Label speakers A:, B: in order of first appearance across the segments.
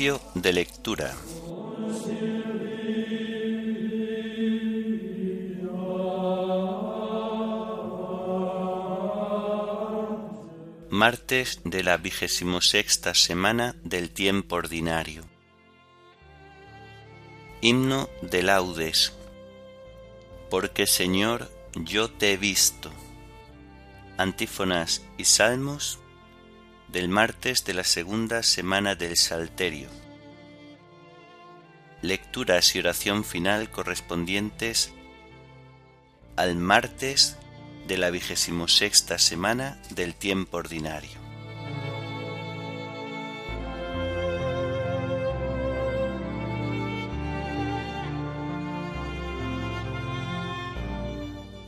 A: De lectura. Martes de la vigésimo sexta semana del tiempo ordinario. Himno de laudes. Porque Señor, yo te he visto. Antífonas y salmos del martes de la segunda semana del Salterio. Lecturas y oración final correspondientes al martes de la vigésimo sexta semana del tiempo ordinario.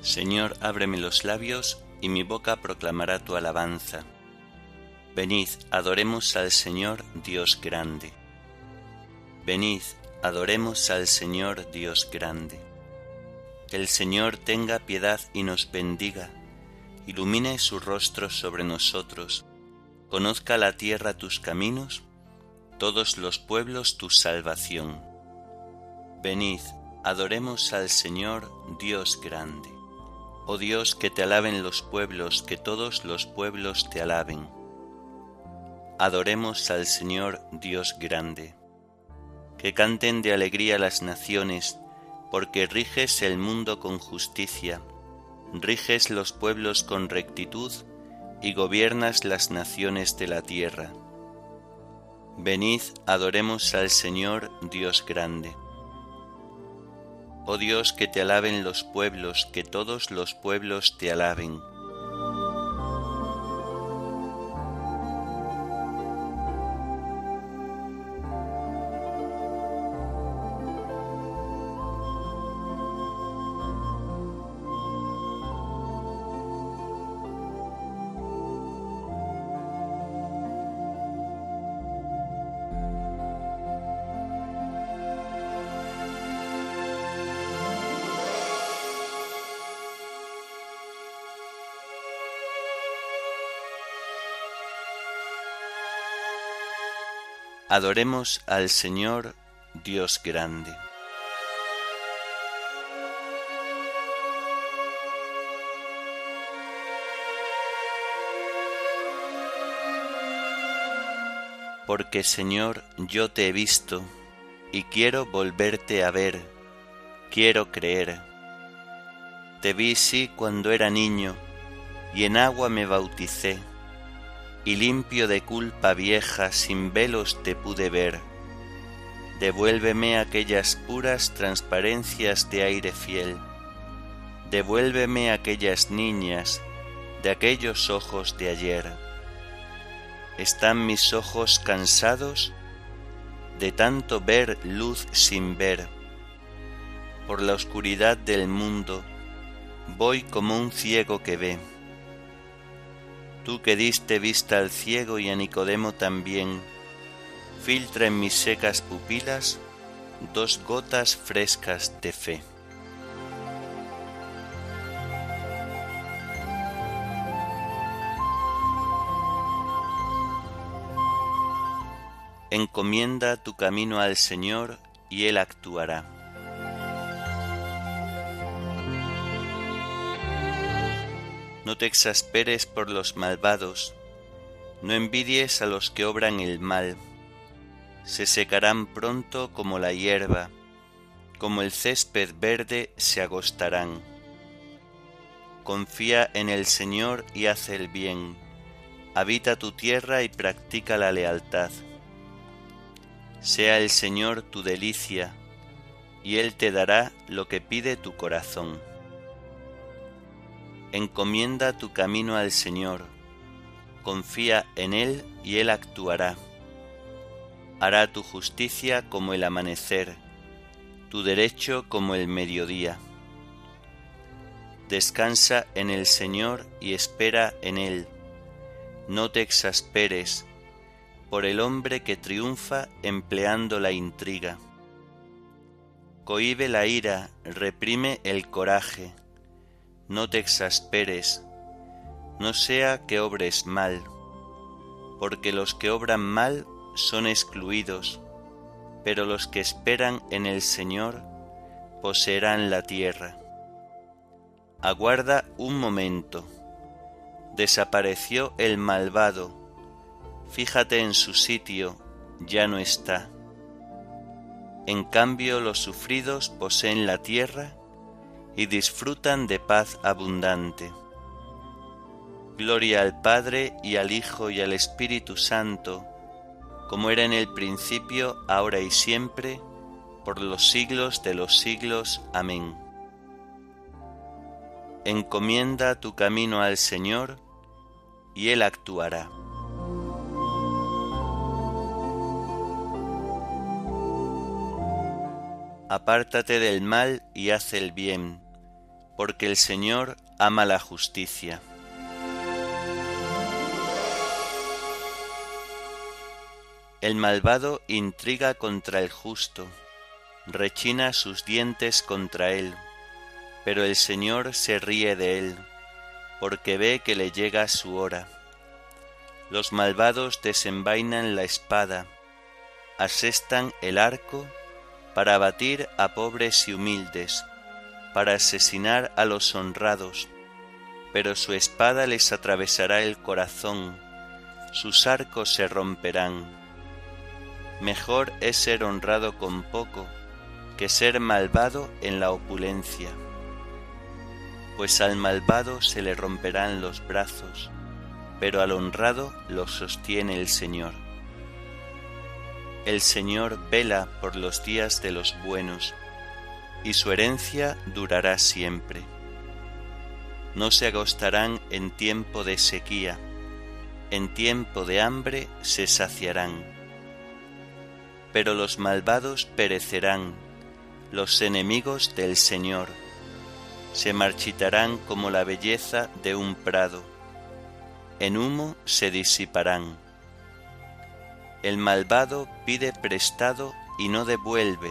A: Señor, ábreme los labios y mi boca proclamará tu alabanza. Venid, adoremos al Señor Dios grande. Venid, adoremos al Señor Dios grande. El Señor tenga piedad y nos bendiga, ilumine su rostro sobre nosotros, conozca la tierra tus caminos, todos los pueblos tu salvación. Venid, adoremos al Señor Dios grande. Oh Dios, que te alaben los pueblos, que todos los pueblos te alaben Adoremos al Señor Dios grande. Que canten de alegría las naciones, porque riges el mundo con justicia, riges los pueblos con rectitud y gobiernas las naciones de la tierra. Venid, adoremos al Señor Dios grande. Oh Dios, que te alaben los pueblos, que todos los pueblos te alaben Adoremos al Señor Dios grande. Porque Señor, yo te he visto y quiero volverte a ver, quiero creer. Te vi sí cuando era niño y en agua me bauticé y limpio de culpa vieja sin velos te pude ver. Devuélveme aquellas puras transparencias de aire fiel. Devuélveme aquellas niñas de aquellos ojos de ayer. ¿Están mis ojos cansados de tanto ver luz sin ver? Por la oscuridad del mundo voy como un ciego que ve tú que diste vista al ciego y a Nicodemo también, filtra en mis secas pupilas dos gotas frescas de fe. Encomienda tu camino al Señor y Él actuará. No te exasperes por los malvados, no envidies a los que obran el mal, se secarán pronto como la hierba, como el césped verde se agostarán. Confía en el Señor y haz el bien, habita tu tierra y practica la lealtad. Sea el Señor tu delicia, y Él te dará lo que pide tu corazón. Encomienda tu camino al Señor, confía en Él y Él actuará. Hará tu justicia como el amanecer, tu derecho como el mediodía. Descansa en el Señor y espera en Él. No te exasperes por el hombre que triunfa empleando la intriga. Cohibe la ira, reprime el coraje no te exasperes, no sea que obres mal, porque los que obran mal son excluidos, pero los que esperan en el Señor poseerán la tierra. Aguarda un momento. Desapareció el malvado. Fíjate en su sitio, ya no está. En cambio los sufridos poseen la tierra y disfrutan de paz abundante. Gloria al Padre y al Hijo y al Espíritu Santo, como era en el principio, ahora y siempre, por los siglos de los siglos. Amén. Encomienda tu camino al Señor, y Él actuará. Apártate del mal y haz el bien, porque el Señor ama la justicia. El malvado intriga contra el justo, rechina sus dientes contra él, pero el Señor se ríe de él, porque ve que le llega su hora. Los malvados desenvainan la espada, asestan el arco para abatir a pobres y humildes, para asesinar a los honrados, pero su espada les atravesará el corazón, sus arcos se romperán Mejor es ser honrado con poco que ser malvado en la opulencia, pues al malvado se le romperán los brazos, pero al honrado lo sostiene el Señor. El Señor vela por los días de los buenos, y su herencia durará siempre. No se agostarán en tiempo de sequía, en tiempo de hambre se saciarán pero los malvados perecerán, los enemigos del Señor, se marchitarán como la belleza de un prado, en humo se disiparán. El malvado pide prestado y no devuelve,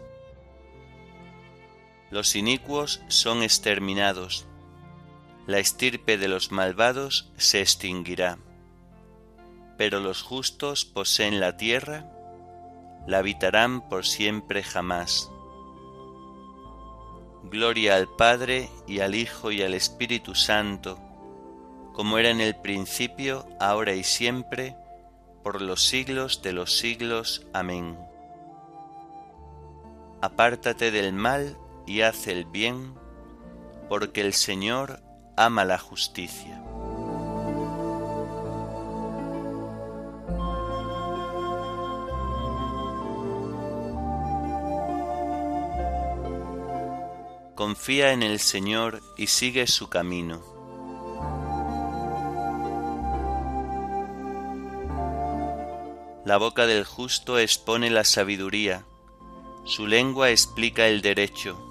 A: Los inicuos son exterminados, la estirpe de los malvados se extinguirá, pero los justos poseen la tierra la habitarán por siempre jamás. Gloria al Padre y al Hijo y al Espíritu Santo, como era en el principio, ahora y siempre, por los siglos de los siglos. Amén. Apártate del mal y haz el bien, porque el Señor ama la justicia. confía en el Señor y sigue su camino. La boca del justo expone la sabiduría, su lengua explica el derecho,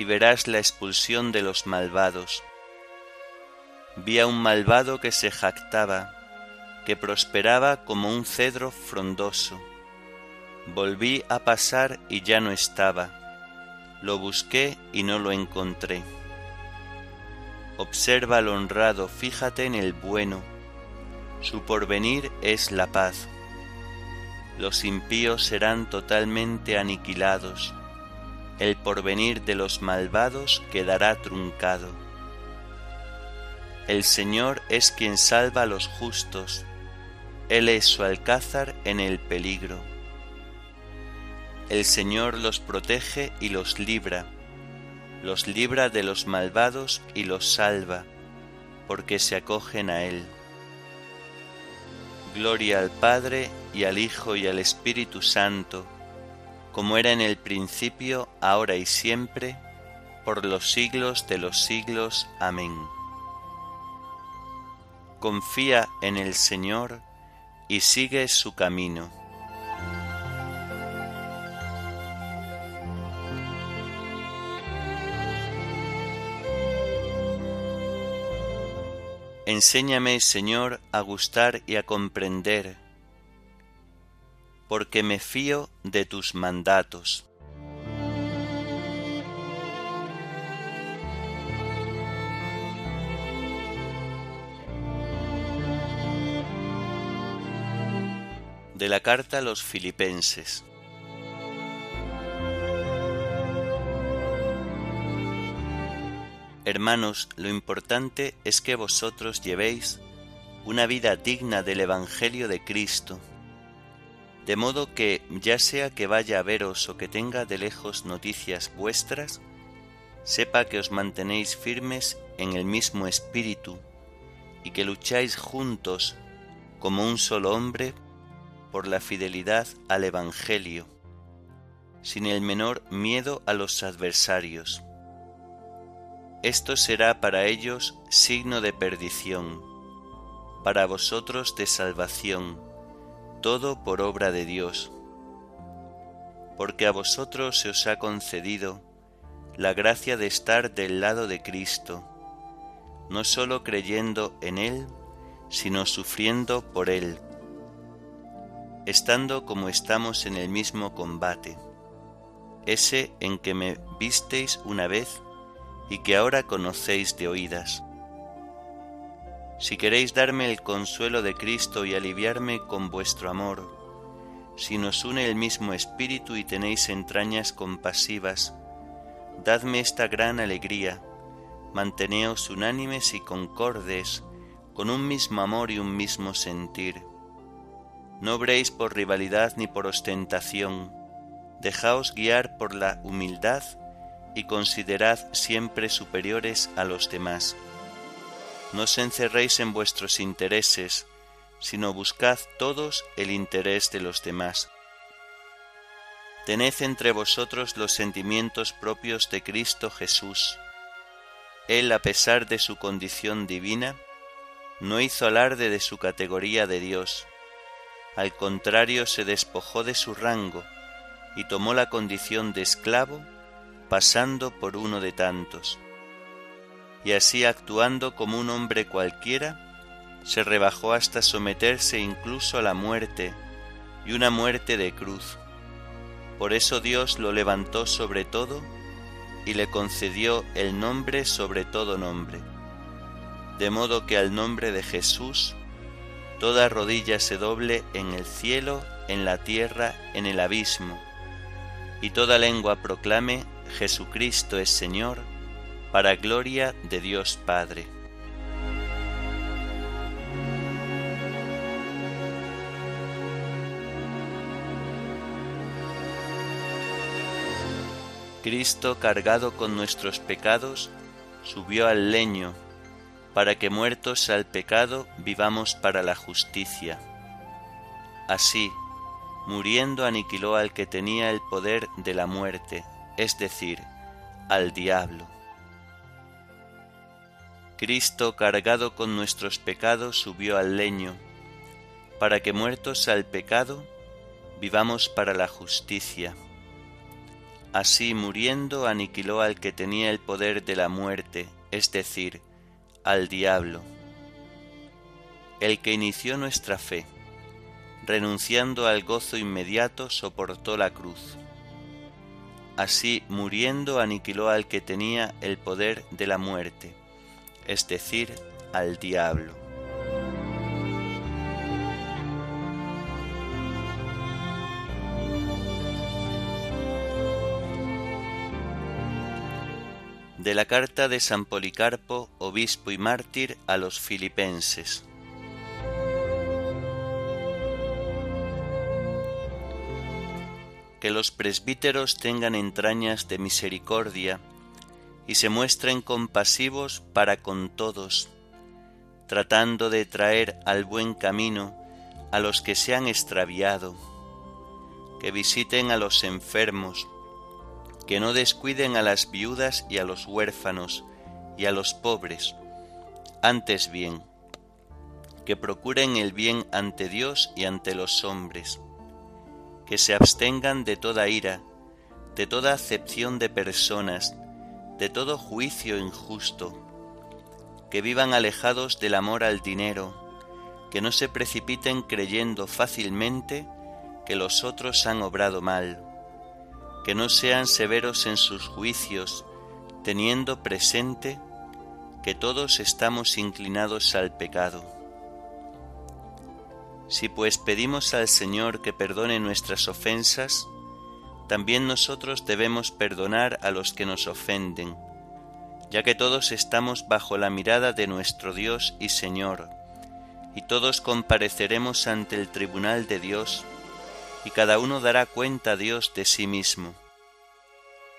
A: y verás la expulsión de los malvados. Vi a un malvado que se jactaba, que prosperaba como un cedro frondoso, Volví a pasar y ya no estaba. Lo busqué y no lo encontré. Observa al honrado, fíjate en el bueno. Su porvenir es la paz. Los impíos serán totalmente aniquilados. El porvenir de los malvados quedará truncado. El Señor es quien salva a los justos. Él es su alcázar en el peligro. El Señor los protege y los libra, los libra de los malvados y los salva, porque se acogen a Él. Gloria al Padre y al Hijo y al Espíritu Santo, como era en el principio, ahora y siempre, por los siglos de los siglos. Amén. Confía en el Señor y sigue su camino Enséñame, Señor, a gustar y a comprender, porque me fío de tus mandatos. De la carta a los filipenses. Hermanos, lo importante es que vosotros llevéis una vida digna del Evangelio de Cristo, de modo que, ya sea que vaya a veros o que tenga de lejos noticias vuestras, sepa que os mantenéis firmes en el mismo espíritu y que lucháis juntos como un solo hombre por la fidelidad al Evangelio, sin el menor miedo a los adversarios. Esto será para ellos signo de perdición, para vosotros de salvación, todo por obra de Dios. Porque a vosotros se os ha concedido la gracia de estar del lado de Cristo, no sólo creyendo en Él, sino sufriendo por Él, estando como estamos en el mismo combate, ese en que me visteis una vez y que ahora conocéis de oídas. Si queréis darme el consuelo de Cristo y aliviarme con vuestro amor, si nos une el mismo espíritu y tenéis entrañas compasivas, dadme esta gran alegría, manteneos unánimes y concordes, con un mismo amor y un mismo sentir. No obréis por rivalidad ni por ostentación, dejaos guiar por la humildad y considerad siempre superiores a los demás. No os encerréis en vuestros intereses, sino buscad todos el interés de los demás. Tened entre vosotros los sentimientos propios de Cristo Jesús. Él, a pesar de su condición divina, no hizo alarde de su categoría de Dios. Al contrario, se despojó de su rango y tomó la condición de esclavo pasando por uno de tantos. Y así actuando como un hombre cualquiera, se rebajó hasta someterse incluso a la muerte, y una muerte de cruz. Por eso Dios lo levantó sobre todo y le concedió el nombre sobre todo nombre, de modo que al nombre de Jesús toda rodilla se doble en el cielo, en la tierra, en el abismo, y toda lengua proclame Jesucristo es Señor, para gloria de Dios Padre. Cristo, cargado con nuestros pecados, subió al leño, para que muertos al pecado vivamos para la justicia. Así, muriendo aniquiló al que tenía el poder de la muerte, es decir, al diablo. Cristo, cargado con nuestros pecados, subió al leño, para que muertos al pecado, vivamos para la justicia. Así muriendo aniquiló al que tenía el poder de la muerte, es decir, al diablo. El que inició nuestra fe, renunciando al gozo inmediato, soportó la cruz. Así, muriendo, aniquiló al que tenía el poder de la muerte, es decir, al diablo. De la carta de San Policarpo, obispo y mártir a los filipenses. que los presbíteros tengan entrañas de misericordia y se muestren compasivos para con todos, tratando de traer al buen camino a los que se han extraviado, que visiten a los enfermos, que no descuiden a las viudas y a los huérfanos y a los pobres, antes bien, que procuren el bien ante Dios y ante los hombres que se abstengan de toda ira, de toda acepción de personas, de todo juicio injusto, que vivan alejados del amor al dinero, que no se precipiten creyendo fácilmente que los otros han obrado mal, que no sean severos en sus juicios, teniendo presente que todos estamos inclinados al pecado. Si pues pedimos al Señor que perdone nuestras ofensas, también nosotros debemos perdonar a los que nos ofenden, ya que todos estamos bajo la mirada de nuestro Dios y Señor, y todos compareceremos ante el tribunal de Dios, y cada uno dará cuenta a Dios de sí mismo.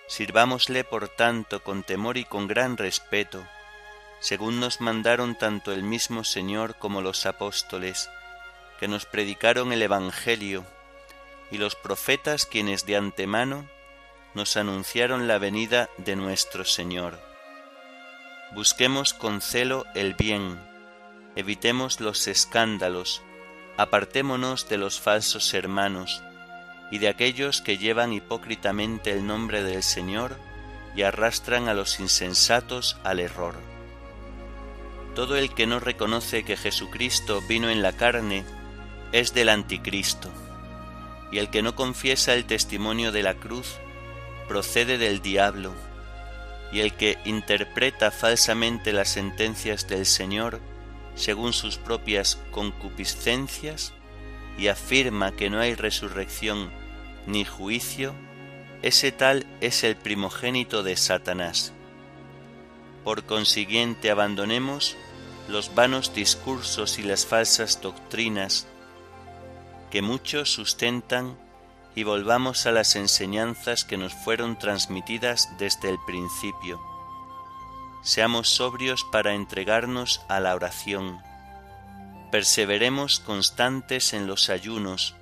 A: Sirvámosle, por tanto, con temor y con gran respeto, según nos mandaron tanto el mismo Señor como los apóstoles, que nos predicaron el Evangelio, y los profetas quienes de antemano nos anunciaron la venida de nuestro Señor. Busquemos con celo el bien, evitemos los escándalos, apartémonos de los falsos hermanos y de aquellos que llevan hipócritamente el nombre del Señor y arrastran a los insensatos al error. Todo el que no reconoce que Jesucristo vino en la carne es del anticristo, y el que no confiesa el testimonio de la cruz procede del diablo, y el que interpreta falsamente las sentencias del Señor según sus propias concupiscencias y afirma que no hay resurrección ni juicio, ese tal es el primogénito de Satanás. Por consiguiente abandonemos los vanos discursos y las falsas doctrinas que muchos sustentan y volvamos a las enseñanzas que nos fueron transmitidas desde el principio. Seamos sobrios para entregarnos a la oración. Perseveremos constantes en los ayunos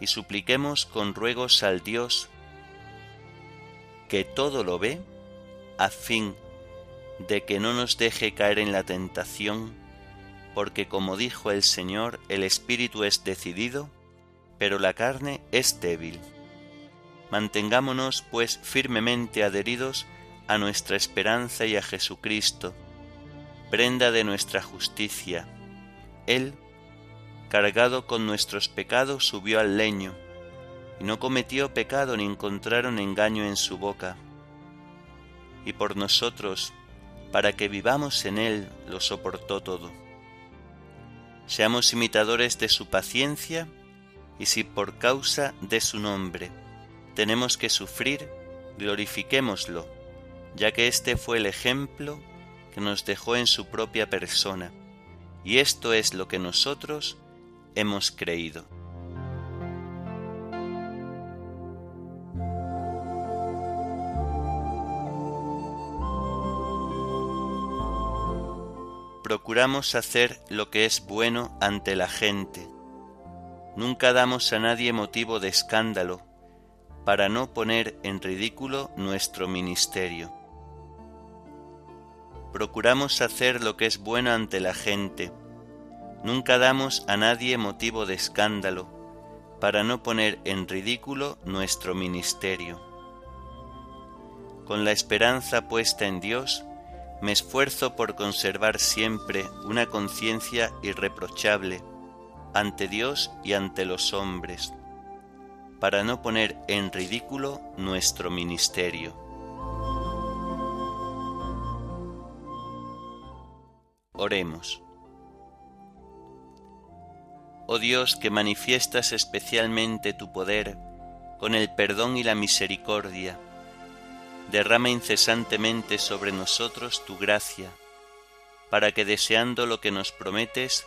A: y supliquemos con ruegos al Dios que todo lo ve, a fin de que no nos deje caer en la tentación, porque como dijo el Señor, el Espíritu es decidido, pero la carne es débil. Mantengámonos, pues, firmemente adheridos a nuestra esperanza y a Jesucristo, prenda de nuestra justicia. Él, cargado con nuestros pecados, subió al leño, y no cometió pecado ni encontraron engaño en su boca. Y por nosotros, para que vivamos en Él, lo soportó todo. Seamos imitadores de su paciencia, y si por causa de su nombre tenemos que sufrir, glorifiquémoslo, ya que este fue el ejemplo que nos dejó en su propia persona, y esto es lo que nosotros hemos creído. Procuramos hacer lo que es bueno ante la gente, Nunca damos a nadie motivo de escándalo para no poner en ridículo nuestro ministerio. Procuramos hacer lo que es bueno ante la gente. Nunca damos a nadie motivo de escándalo para no poner en ridículo nuestro ministerio. Con la esperanza puesta en Dios, me esfuerzo por conservar siempre una conciencia irreprochable ante Dios y ante los hombres, para no poner en ridículo nuestro ministerio. Oremos. Oh Dios, que manifiestas especialmente tu poder con el perdón y la misericordia, derrama incesantemente sobre nosotros tu gracia, para que deseando lo que nos prometes,